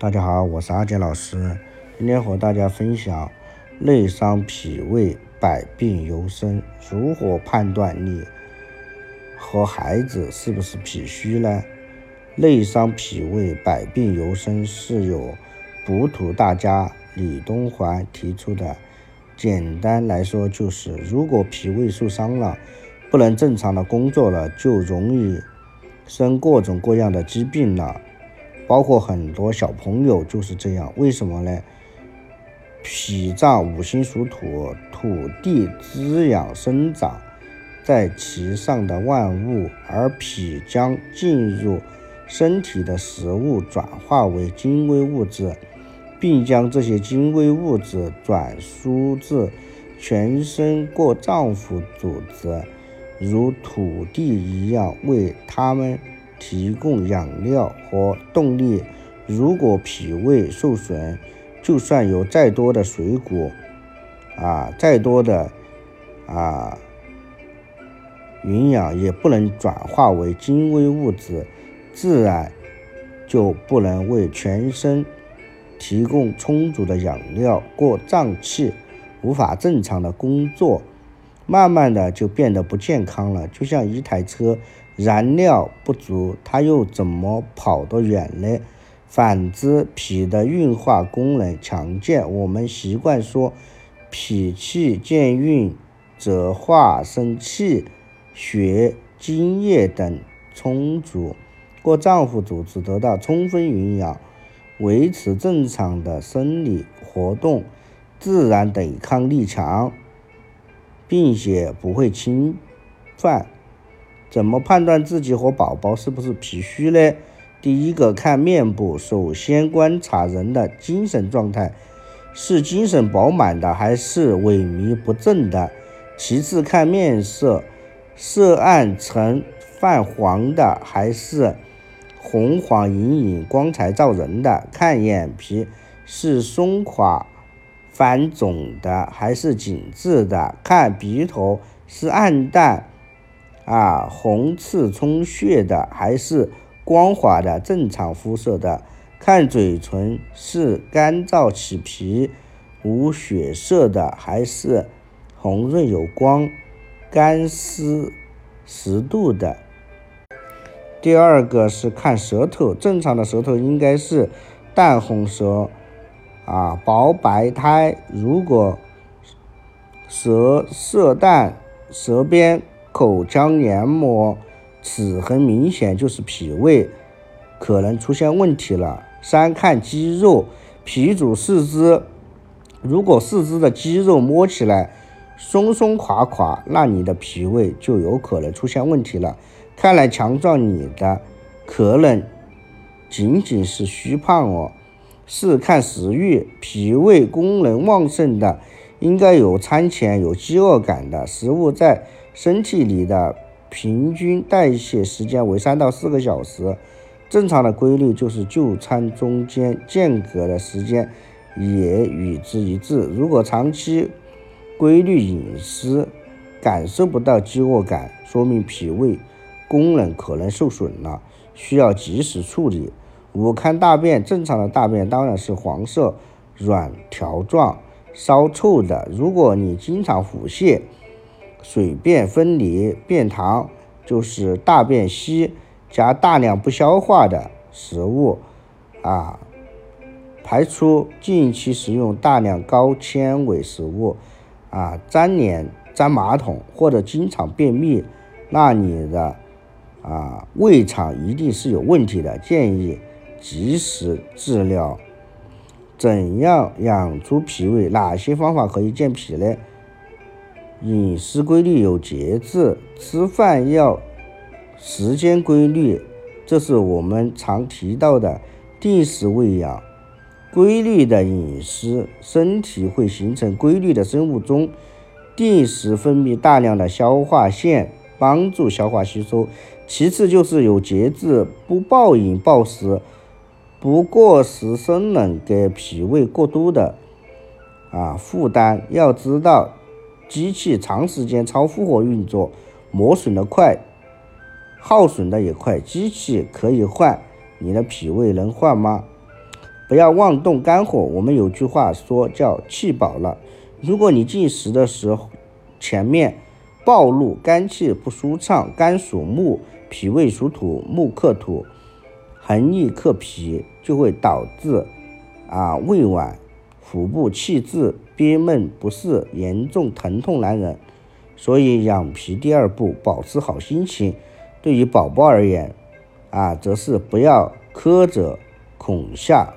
大家好，我是阿杰老师，今天和大家分享内伤脾胃，百病由生，如何判断你和孩子是不是脾虚呢？内伤脾胃，百病由生是由补土大家李东环提出的。简单来说，就是如果脾胃受伤了，不能正常的工作了，就容易生各种各样的疾病了。包括很多小朋友就是这样，为什么呢？脾脏五行属土，土地滋养生长在其上的万物，而脾将进入身体的食物转化为精微物质，并将这些精微物质转输至全身各脏腑组织，如土地一样，为他们。提供养料和动力。如果脾胃受损，就算有再多的水果，啊，再多的啊营养，也不能转化为精微物质，自然就不能为全身提供充足的养料，各脏器无法正常的工作，慢慢的就变得不健康了。就像一台车。燃料不足，它又怎么跑得远呢？反之，脾的运化功能强健，我们习惯说脾气健运，则化生气、血、津液等充足，各脏腑组织得到充分营养，维持正常的生理活动，自然抵抗力强，并且不会侵犯。怎么判断自己和宝宝是不是脾虚呢？第一个看面部，首先观察人的精神状态，是精神饱满的还是萎靡不振的。其次看面色，色暗沉泛黄的还是红黄隐隐光彩照人的。看眼皮，是松垮繁肿的还是紧致的。看鼻头，是暗淡。啊，红刺充血的还是光滑的正常肤色的？看嘴唇是干燥起皮、无血色的，还是红润有光、干湿湿度的？第二个是看舌头，正常的舌头应该是淡红舌，啊，薄白苔。如果舌色淡，舌边。口腔黏膜齿痕明显，就是脾胃可能出现问题了。三看肌肉，脾主四肢，如果四肢的肌肉摸起来松松垮垮，那你的脾胃就有可能出现问题了。看来强壮你的可能仅仅是虚胖哦。四看食欲，脾胃功能旺盛的，应该有餐前有饥饿感的食物在。身体里的平均代谢时间为三到四个小时，正常的规律就是就餐中间间隔的时间也与之一致。如果长期规律饮食，感受不到饥饿感，说明脾胃功能可能受损了，需要及时处理。五看大便，正常的大便当然是黄色、软条状、稍臭的。如果你经常腹泻，水便分离，便溏就是大便稀加大量不消化的食物啊，排出近期食用大量高纤维食物啊，粘连粘马桶或者经常便秘，那你的啊胃肠一定是有问题的，建议及时治疗。怎样养出脾胃？哪些方法可以健脾呢？饮食规律有节制，吃饭要时间规律，这是我们常提到的定时喂养。规律的饮食，身体会形成规律的生物钟，定时分泌大量的消化腺，帮助消化吸收。其次就是有节制，不暴饮暴食，不过食生冷，给脾胃过多的啊负担。要知道。机器长时间超负荷运作，磨损的快，耗损的也快。机器可以换，你的脾胃能换吗？不要妄动肝火。我们有句话说叫气饱了。如果你进食的时候前面暴露肝气不舒畅，肝属木，脾胃属土，木克土，横逆克脾，就会导致啊胃脘、腹部气滞、憋闷不适，严重疼痛难忍。所以养脾第二步，保持好心情。对于宝宝而言，啊，则是不要苛责、恐吓。